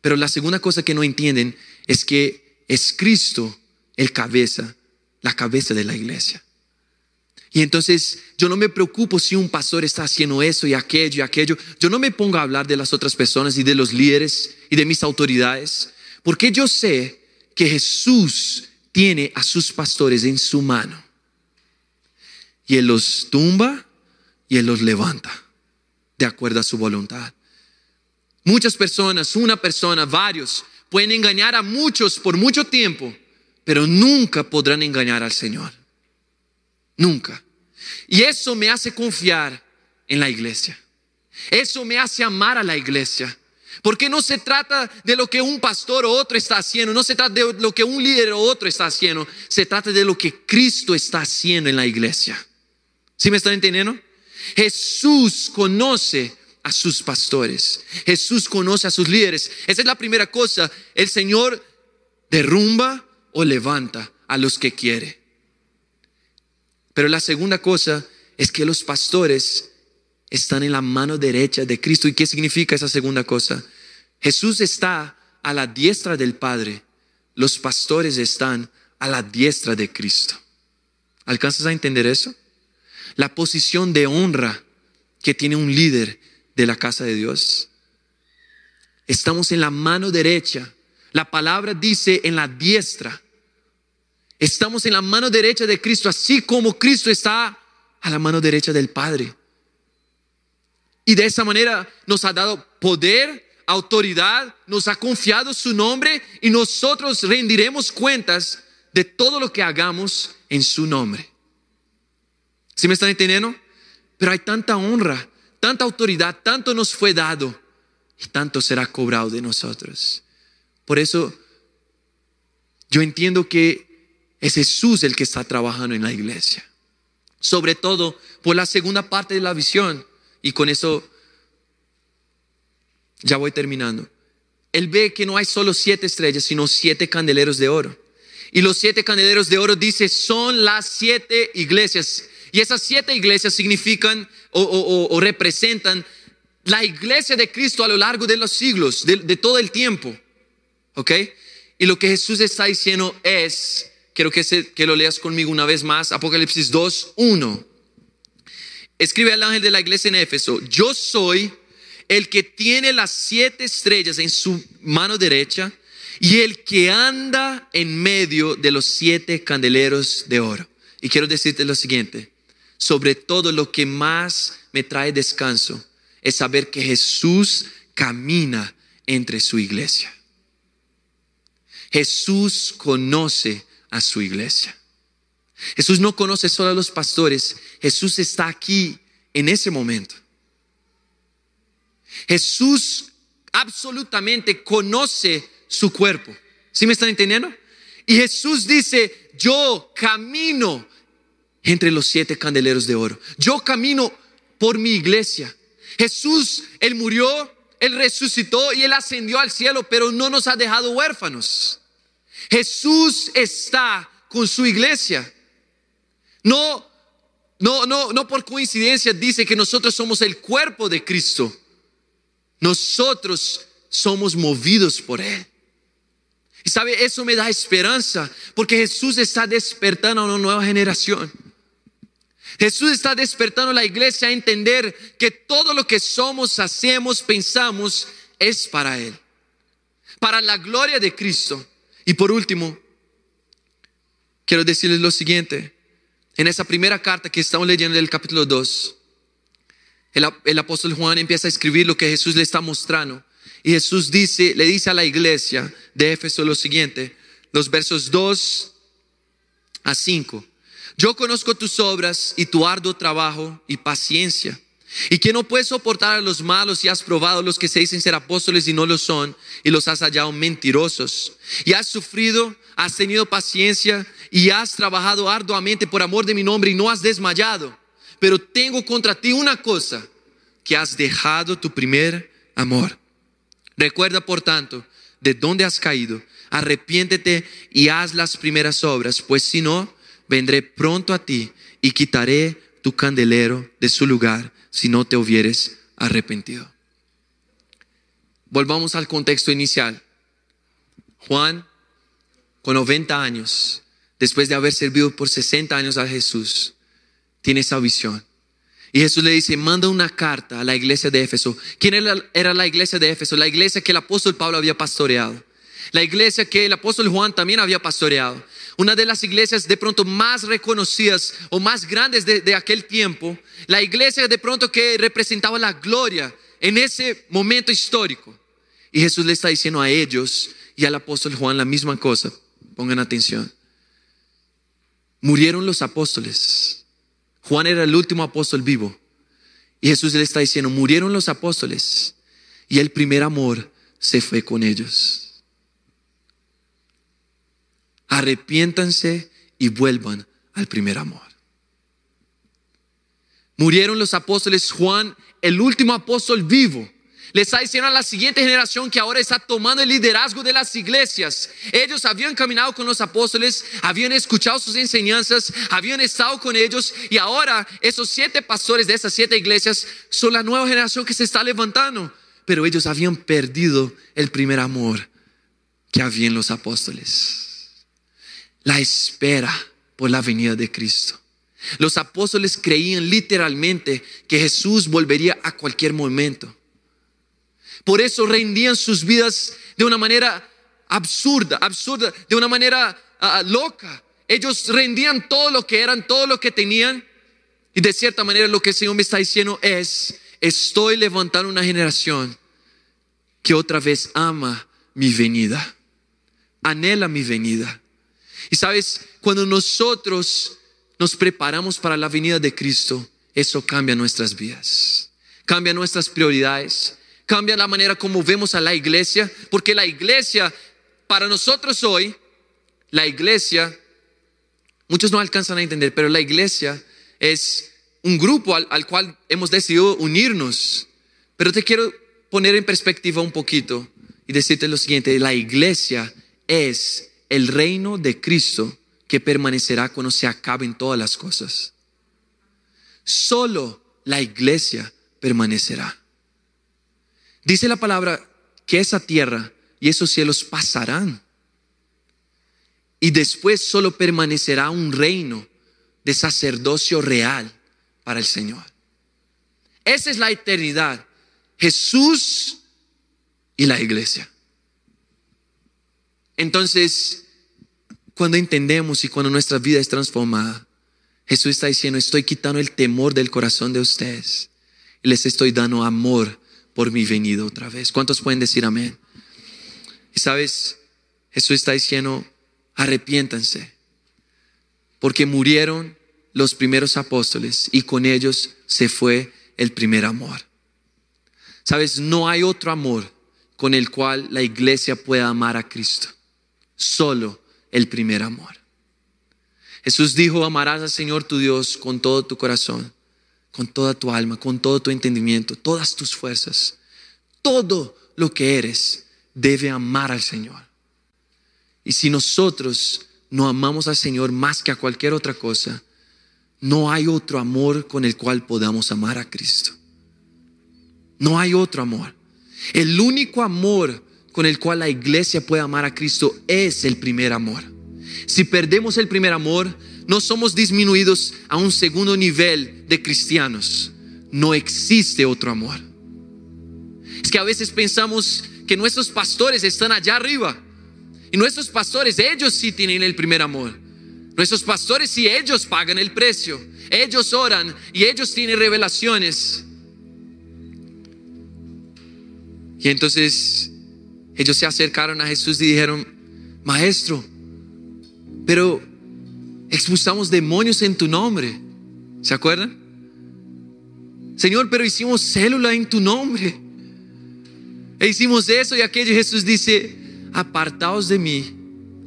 Pero la segunda cosa que no entienden es que es Cristo el cabeza, la cabeza de la iglesia. Y entonces yo no me preocupo si un pastor está haciendo eso y aquello y aquello. Yo no me pongo a hablar de las otras personas y de los líderes y de mis autoridades, porque yo sé que Jesús tiene a sus pastores en su mano. Y Él los tumba y Él los levanta de acuerdo a su voluntad. Muchas personas, una persona, varios, pueden engañar a muchos por mucho tiempo, pero nunca podrán engañar al Señor. Nunca. Y eso me hace confiar en la iglesia. Eso me hace amar a la iglesia. Porque no se trata de lo que un pastor o otro está haciendo, no se trata de lo que un líder o otro está haciendo, se trata de lo que Cristo está haciendo en la iglesia. ¿Sí me están entendiendo? Jesús conoce a sus pastores, Jesús conoce a sus líderes. Esa es la primera cosa, el Señor derrumba o levanta a los que quiere. Pero la segunda cosa es que los pastores están en la mano derecha de Cristo. ¿Y qué significa esa segunda cosa? Jesús está a la diestra del Padre los pastores están a la diestra de Cristo. ¿Alcanzas a entender eso? La posición de honra que tiene un líder de la casa de Dios. Estamos en la mano derecha. La palabra dice en la diestra. Estamos en la mano derecha de Cristo, así como Cristo está a la mano derecha del Padre. Y de esa manera nos ha dado poder, autoridad, nos ha confiado su nombre y nosotros rendiremos cuentas de todo lo que hagamos en su nombre. ¿Sí me están entendiendo? Pero hay tanta honra, tanta autoridad, tanto nos fue dado y tanto será cobrado de nosotros. Por eso yo entiendo que es Jesús el que está trabajando en la iglesia. Sobre todo por la segunda parte de la visión. Y con eso ya voy terminando. Él ve que no hay solo siete estrellas, sino siete candeleros de oro. Y los siete candeleros de oro dice son las siete iglesias. Y esas siete iglesias significan o, representan la iglesia de Cristo a lo largo de los siglos, de, todo el tiempo. ¿Ok? Y lo que Jesús está diciendo es, quiero que, que lo leas conmigo una vez más, Apocalipsis 2, 1. Escribe al ángel de la iglesia en Éfeso, yo soy el que tiene las siete estrellas en su mano derecha y el que anda en medio de los siete candeleros de oro. Y quiero decirte lo siguiente, sobre todo lo que más me trae descanso es saber que Jesús camina entre su iglesia. Jesús conoce a su iglesia. Jesús no conoce solo a los pastores, Jesús está aquí en ese momento. Jesús absolutamente conoce su cuerpo. ¿Sí me están entendiendo? Y Jesús dice, yo camino entre los siete candeleros de oro. Yo camino por mi iglesia. Jesús, Él murió, Él resucitó y Él ascendió al cielo, pero no nos ha dejado huérfanos. Jesús está con su iglesia. No, no, no, no por coincidencia dice que nosotros somos el cuerpo de Cristo. Nosotros somos movidos por Él. Y sabe, eso me da esperanza, porque Jesús está despertando a una nueva generación. Jesús está despertando a la iglesia a entender que todo lo que somos, hacemos, pensamos es para Él, para la gloria de Cristo. Y por último, quiero decirles lo siguiente. En esa primera carta que estamos leyendo del capítulo 2, el, el, apóstol Juan empieza a escribir lo que Jesús le está mostrando. Y Jesús dice, le dice a la iglesia de Éfeso lo siguiente, los versos 2 a 5. Yo conozco tus obras y tu arduo trabajo y paciencia y que no puedes soportar a los malos y has probado los que se dicen ser apóstoles y no lo son y los has hallado mentirosos. Y has sufrido, has tenido paciencia y has trabajado arduamente por amor de mi nombre y no has desmayado. Pero tengo contra ti una cosa, que has dejado tu primer amor. Recuerda, por tanto, de dónde has caído. Arrepiéntete y haz las primeras obras, pues si no, vendré pronto a ti y quitaré tu candelero de su lugar si no te hubieres arrepentido. Volvamos al contexto inicial. Juan, con 90 años, después de haber servido por 60 años a Jesús, tiene esa visión. Y Jesús le dice, manda una carta a la iglesia de Éfeso. ¿Quién era, la iglesia de Éfeso? La iglesia que el apóstol Pablo había pastoreado. La iglesia que el apóstol Juan también había pastoreado una de las iglesias de pronto más reconocidas o más grandes de, aquel tiempo, la iglesia de pronto que representaba la gloria en ese momento histórico. Y Jesús le está diciendo a ellos y al apóstol Juan la misma cosa. Pongan atención. Murieron los apóstoles. Juan era el último apóstol vivo. Y Jesús le está diciendo, murieron los apóstoles y el primer amor se fue con ellos arrepiéntanse y vuelvan al primer amor. Murieron los apóstoles Juan, el último apóstol vivo. Le está diciendo a la siguiente generación que ahora está tomando el liderazgo de las iglesias. Ellos habían caminado con los apóstoles, habían escuchado sus enseñanzas, habían estado con ellos y ahora esos siete pastores de esas siete iglesias son la nueva generación que se está levantando. Pero ellos habían perdido el primer amor que había en los apóstoles. La espera por la venida de Cristo. Los apóstoles creían literalmente que Jesús volvería a cualquier momento. Por eso rendían sus vidas de una manera absurda, absurda, de una manera ah, loca. Ellos rendían todo lo que eran, todo lo que tenían. Y de cierta manera lo que el Señor me está diciendo es, estoy levantando una generación que otra vez ama mi venida, anhela mi venida. Y sabes, cuando nosotros nos preparamos para la venida de Cristo, eso cambia nuestras vidas, cambia nuestras prioridades, cambia la manera como vemos a la iglesia, porque la iglesia, para nosotros hoy, la iglesia, muchos no alcanzan a entender, pero la iglesia es un grupo al, al cual hemos decidido unirnos. Pero te quiero poner en perspectiva un poquito y decirte lo siguiente, la iglesia es el reino de Cristo que permanecerá cuando se acaben todas las cosas. Solo la iglesia permanecerá. Dice la palabra que esa tierra y esos cielos pasarán. Y después solo permanecerá un reino de sacerdocio real para el Señor. Esa es la eternidad. Jesús y la iglesia. Entonces, cuando entendemos y cuando nuestra vida es transformada, Jesús está diciendo, estoy quitando el temor del corazón de ustedes y les estoy dando amor por mi venido otra vez. ¿Cuántos pueden decir amén? Y sabes, Jesús está diciendo, arrepiéntanse, porque murieron los primeros apóstoles y con ellos se fue el primer amor. Sabes, no hay otro amor con el cual la iglesia pueda amar a Cristo, solo el primer amor. Jesús dijo, amarás al Señor tu Dios con todo tu corazón, con toda tu alma, con todo tu entendimiento, todas tus fuerzas. Todo lo que eres debe amar al Señor. Y si nosotros no amamos al Señor más que a cualquier otra cosa, no hay otro amor con el cual podamos amar a Cristo. No hay otro amor. El único amor con el cual la iglesia puede amar a Cristo es el primer amor. Si perdemos el primer amor, no somos disminuidos a un segundo nivel de cristianos. No existe otro amor. Es que a veces pensamos que nuestros pastores están allá arriba. Y nuestros pastores, ellos sí tienen el primer amor. Nuestros pastores sí, ellos pagan el precio. Ellos oran y ellos tienen revelaciones. Y entonces ellos se acercaron a Jesús y dijeron, Maestro, pero expulsamos demonios en tu nombre. ¿Se acuerdan? Señor, pero hicimos célula en tu nombre. E hicimos eso y aquello. Jesús dice, apartaos de mí,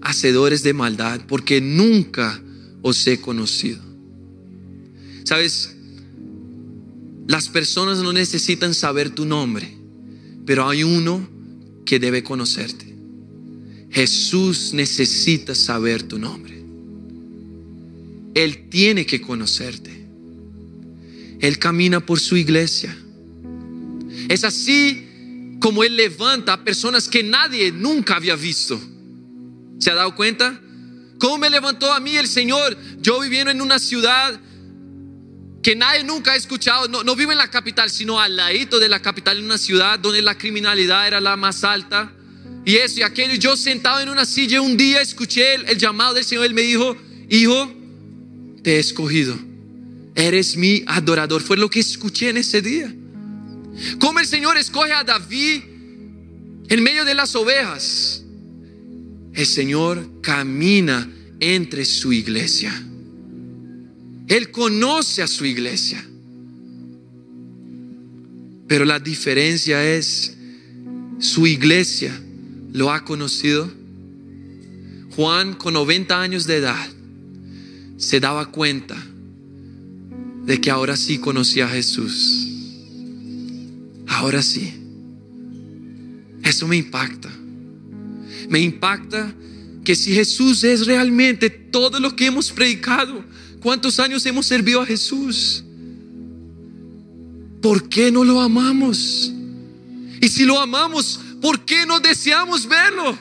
hacedores de maldad, porque nunca os he conocido. Sabes, las personas no necesitan saber tu nombre, pero hay uno que debe conocerte. Jesús necesita saber tu nombre. Él tiene que conocerte. Él camina por su iglesia. Es así como Él levanta a personas que nadie nunca había visto. ¿Se ha dado cuenta? ¿Cómo me levantó a mí el Señor? Yo viviendo en una ciudad que nadie nunca ha escuchado, no, no vive en la capital, sino al ladito de la capital, en una ciudad donde la criminalidad era la más alta. Y eso y aquello. Yo sentado en una silla un día escuché el, llamado del Señor. Él me dijo, hijo, te he escogido. Eres mi adorador. Fue lo que escuché en ese día. Como el Señor escoge a David en medio de las ovejas. El Señor camina entre su iglesia. Él conoce a su iglesia. Pero la diferencia es, su iglesia lo ha conocido. Juan con 90 años de edad se daba cuenta de que ahora sí conocía a Jesús. Ahora sí. Eso me impacta. Me impacta que si Jesús es realmente todo lo que hemos predicado, ¿Cuántos años hemos servido a Jesús? ¿Por qué no lo amamos? Y si lo amamos, ¿por qué no deseamos verlo?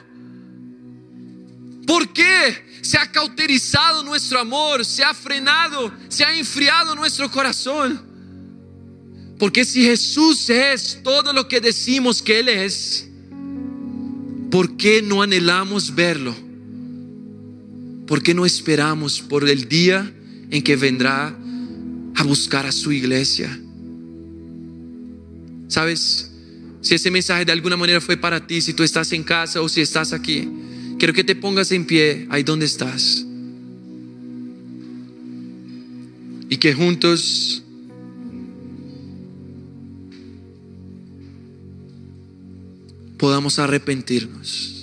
¿Por qué se ha cauterizado nuestro amor? ¿Se ha frenado? ¿Se ha enfriado nuestro corazón? Porque si Jesús es todo lo que decimos que Él es, ¿por qué no anhelamos verlo? ¿Por qué no esperamos por el día en que vendrá a buscar a su iglesia? ¿Sabes? Si ese mensaje de alguna manera fue para ti, si tú estás en casa o si estás aquí, quiero que te pongas en pie ahí donde estás. Y que juntos podamos arrepentirnos.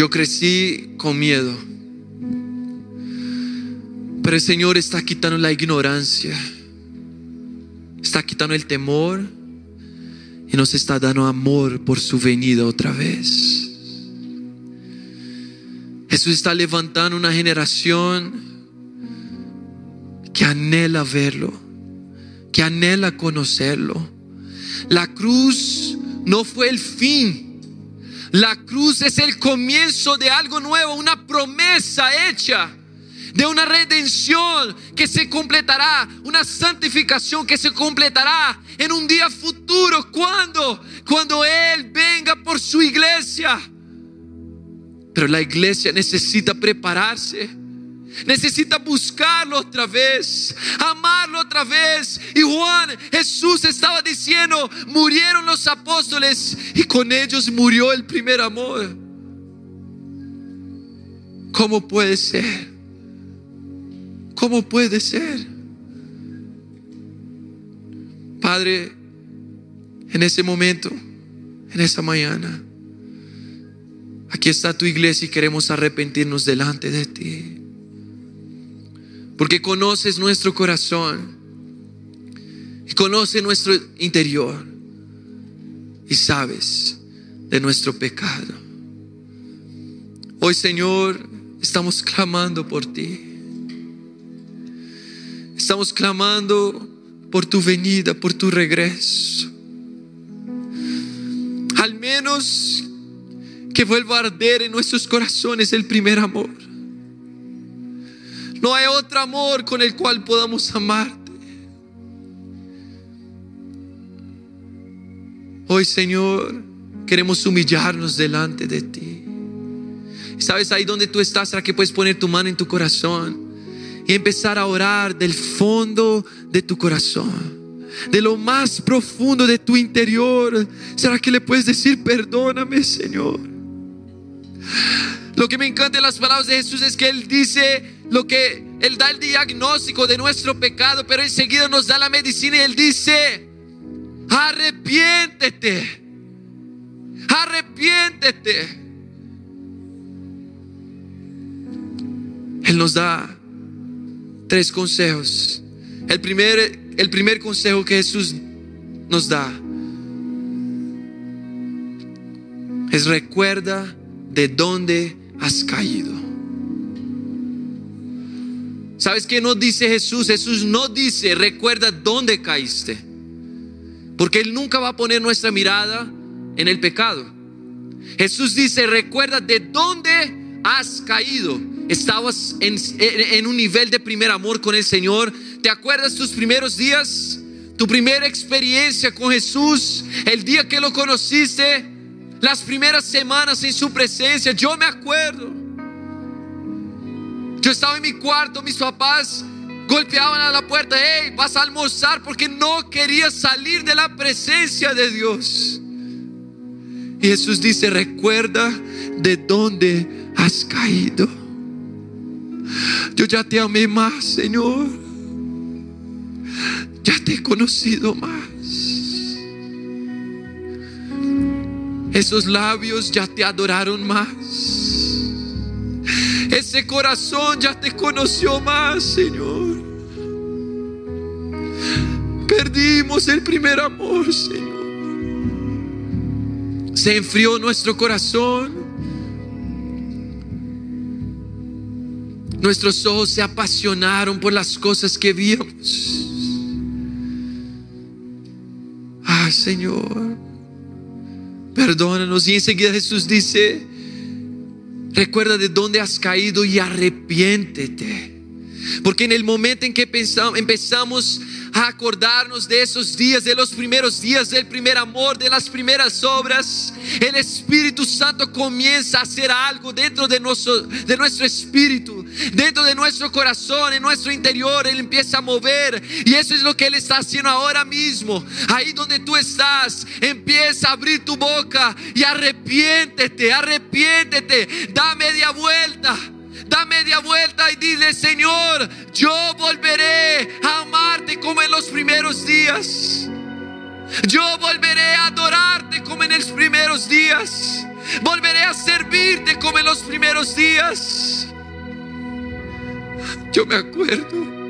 Yo crecí con miedo, pero el Señor está quitando la ignorancia, está quitando el temor y nos está dando amor por su venida otra vez. Jesús está levantando una generación que anhela verlo, que anhela conocerlo. La cruz no fue el fin. La cruz es el comienzo de algo nuevo, una promesa hecha de una redención que se completará, una santificación que se completará en un día futuro. ¿Cuándo? Cuando Él venga por su iglesia. Pero la iglesia necesita prepararse. Necesita buscarlo otra vez, amarlo otra vez. Y Juan, Jesús estaba diciendo, murieron los apóstoles y con ellos murió el primer amor. ¿Cómo puede ser? ¿Cómo puede ser? Padre, en ese momento, en esa mañana, aquí está tu iglesia y queremos arrepentirnos delante de ti. Porque conoces nuestro corazón y conoces nuestro interior y sabes de nuestro pecado. Hoy, Señor, estamos clamando por ti. Estamos clamando por tu venida, por tu regreso. Al menos que vuelva a arder en nuestros corazones el primer amor. No hay otro amor con el cual podamos amarte. Hoy, Señor, queremos humillarnos delante de ti. ¿Sabes ahí donde tú estás? ¿Será que puedes poner tu mano en tu corazón? y empezar a orar del fondo de tu corazón, de lo más profundo de tu interior. ¿Será que le puedes decir, perdóname, Señor? Lo que me encanta de las palabras de Jesús es que Él dice lo que Él da el diagnóstico de nuestro pecado, pero enseguida nos da la medicina y Él dice, arrepiéntete, arrepiéntete. Él nos da tres consejos. El primer, el primer consejo que Jesús nos da es recuerda de dónde has caído. ¿Sabes qué no dice Jesús? Jesús no dice recuerda dónde caíste. Porque Él nunca va a poner nuestra mirada en el pecado. Jesús dice recuerda de dónde has caído estabas en, un nivel de primer amor con el Señor. ¿Te acuerdas tus primeros días? Tu primera experiencia con Jesús, el día que lo conociste, las primeras semanas en su presencia. Yo me acuerdo. Yo estaba en mi cuarto, mis papás golpeaban a la puerta, hey, vas a almorzar porque no quería salir de la presencia de Dios. Y Jesús dice, recuerda de dónde has caído. Yo ya te amé más, Señor. Ya te he conocido más. Esos labios ya te adoraron más. Ese corazón ya te conoció más, Señor. Perdimos el primer amor, Señor. Se enfrió nuestro corazón. Nuestros ojos se apasionaron por las cosas que vimos. Ah, Señor, Perdónanos. Y enseguida Jesús dice, recuerda de dónde has caído y arrepiéntete. Porque en el momento en que empezamos a acordarnos de esos días, de los primeros días del primer amor, de las primeras obras, el Espíritu Santo comienza a hacer algo dentro de nuestro, espíritu, dentro de nuestro corazón, en nuestro interior. Él empieza a mover y eso es lo que Él está haciendo ahora mismo. Ahí donde tú estás, empieza a abrir tu boca y arrepiéntete, arrepiéntete, da media vuelta da media vuelta y dile, Señor, yo volveré a amarte como en los primeros días. Yo volveré a adorarte como en los primeros días. Volveré a servirte como en los primeros días. Yo me acuerdo.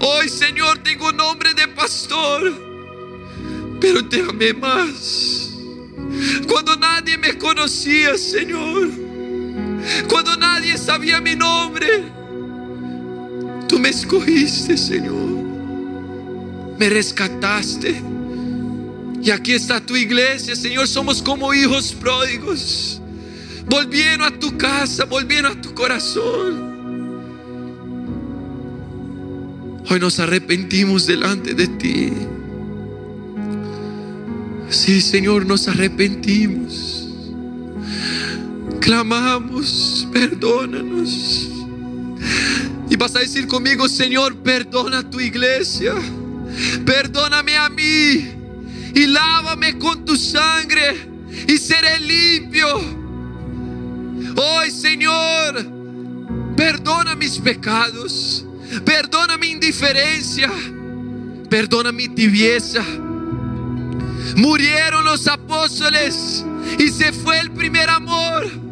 Hoy, Señor, tengo nombre de pastor, pero te amé más. Cuando nadie me conocía, Señor cuando nadie sabía mi nombre, tú me escogiste, Señor. Me rescataste. Y aquí está tu iglesia, Señor. Somos como hijos pródigos. Volviendo a tu casa, volviendo a tu corazón. Hoy nos arrepentimos delante de ti. Sí, Señor, nos arrepentimos clamamos, perdónanos. Y vas a decir conmigo, Señor, perdona a tu iglesia, perdóname a mí y lávame con tu sangre y seré limpio. Hoy, Señor, perdona mis pecados, perdona mi indiferencia, perdona mi tibieza. Murieron los apóstoles y se fue el primer amor.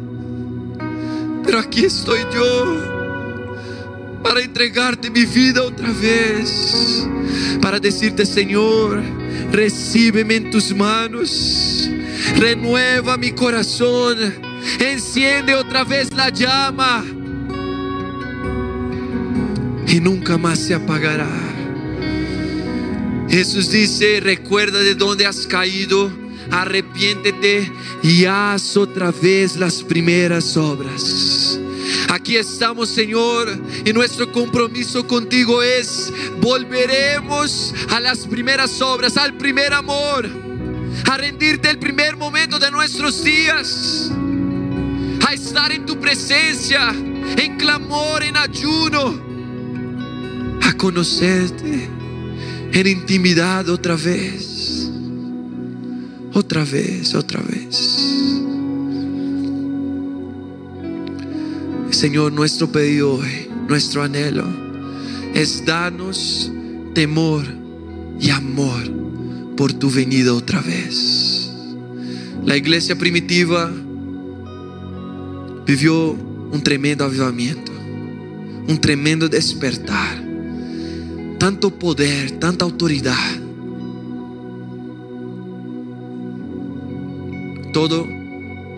Pero aquí estoy yo para entregarte mi vida otra vez. Para decirte, Señor, recíbeme en tus manos. Renueva mi corazón. Enciende otra vez la llama. Y nunca más se apagará. Jesús dice, recuerda de dónde has caído arrepiéntete y haz otra vez las primeras obras. Aquí estamos, Señor, y nuestro compromiso contigo es, volveremos a las primeras obras, al primer amor, a rendirte el primer momento de nuestros días, a estar en tu presencia, en clamor, en ayuno, a conocerte en intimidad otra vez otra vez, otra vez. Señor, nuestro pedido hoy, nuestro anhelo, es darnos temor y amor por tu venida otra vez. La iglesia primitiva vivió un tremendo avivamiento, un tremendo despertar, tanto poder, tanta autoridad todo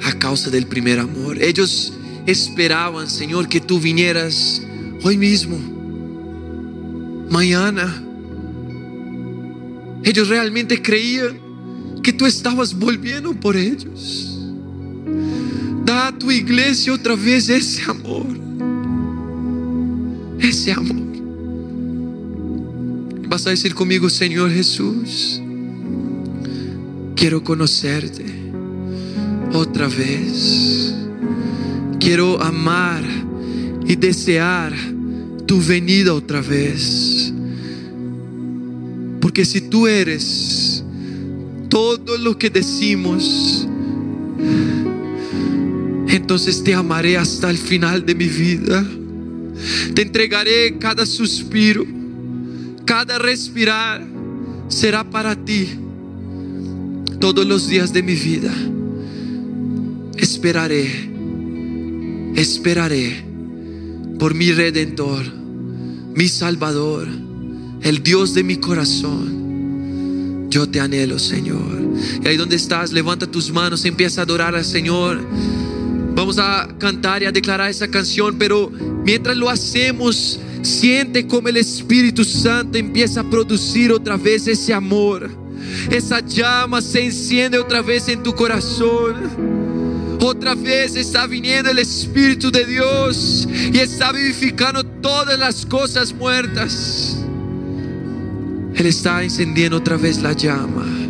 a causa del primer amor. Ellos esperaban, Señor, que tú vinieras hoy mismo, mañana. Ellos realmente creían que tú estabas volviendo por ellos. Da a tu iglesia otra vez ese amor. Ese amor. Vas a decir conmigo, Señor Jesús, quiero conocerte otra vez. Quiero amar y desear tu venida otra vez. Porque si tú eres todo lo que decimos, entonces te amaré hasta el final de mi vida. Te entregaré cada suspiro, cada respirar será para ti todos los días de mi vida esperaré, esperaré por mi redentor, mi salvador, el Dios de mi corazón. Yo te anhelo, Señor. Y ahí donde estás, levanta tus manos, empieza a adorar al Señor. Vamos a cantar y a declarar esa canción, pero mientras lo hacemos, siente como el Espíritu Santo empieza a producir otra vez ese amor esa llama se enciende otra vez en tu corazón. Otra vez está viniendo el Espíritu de Dios y está vivificando todas las cosas muertas. Él está encendiendo otra vez la llama.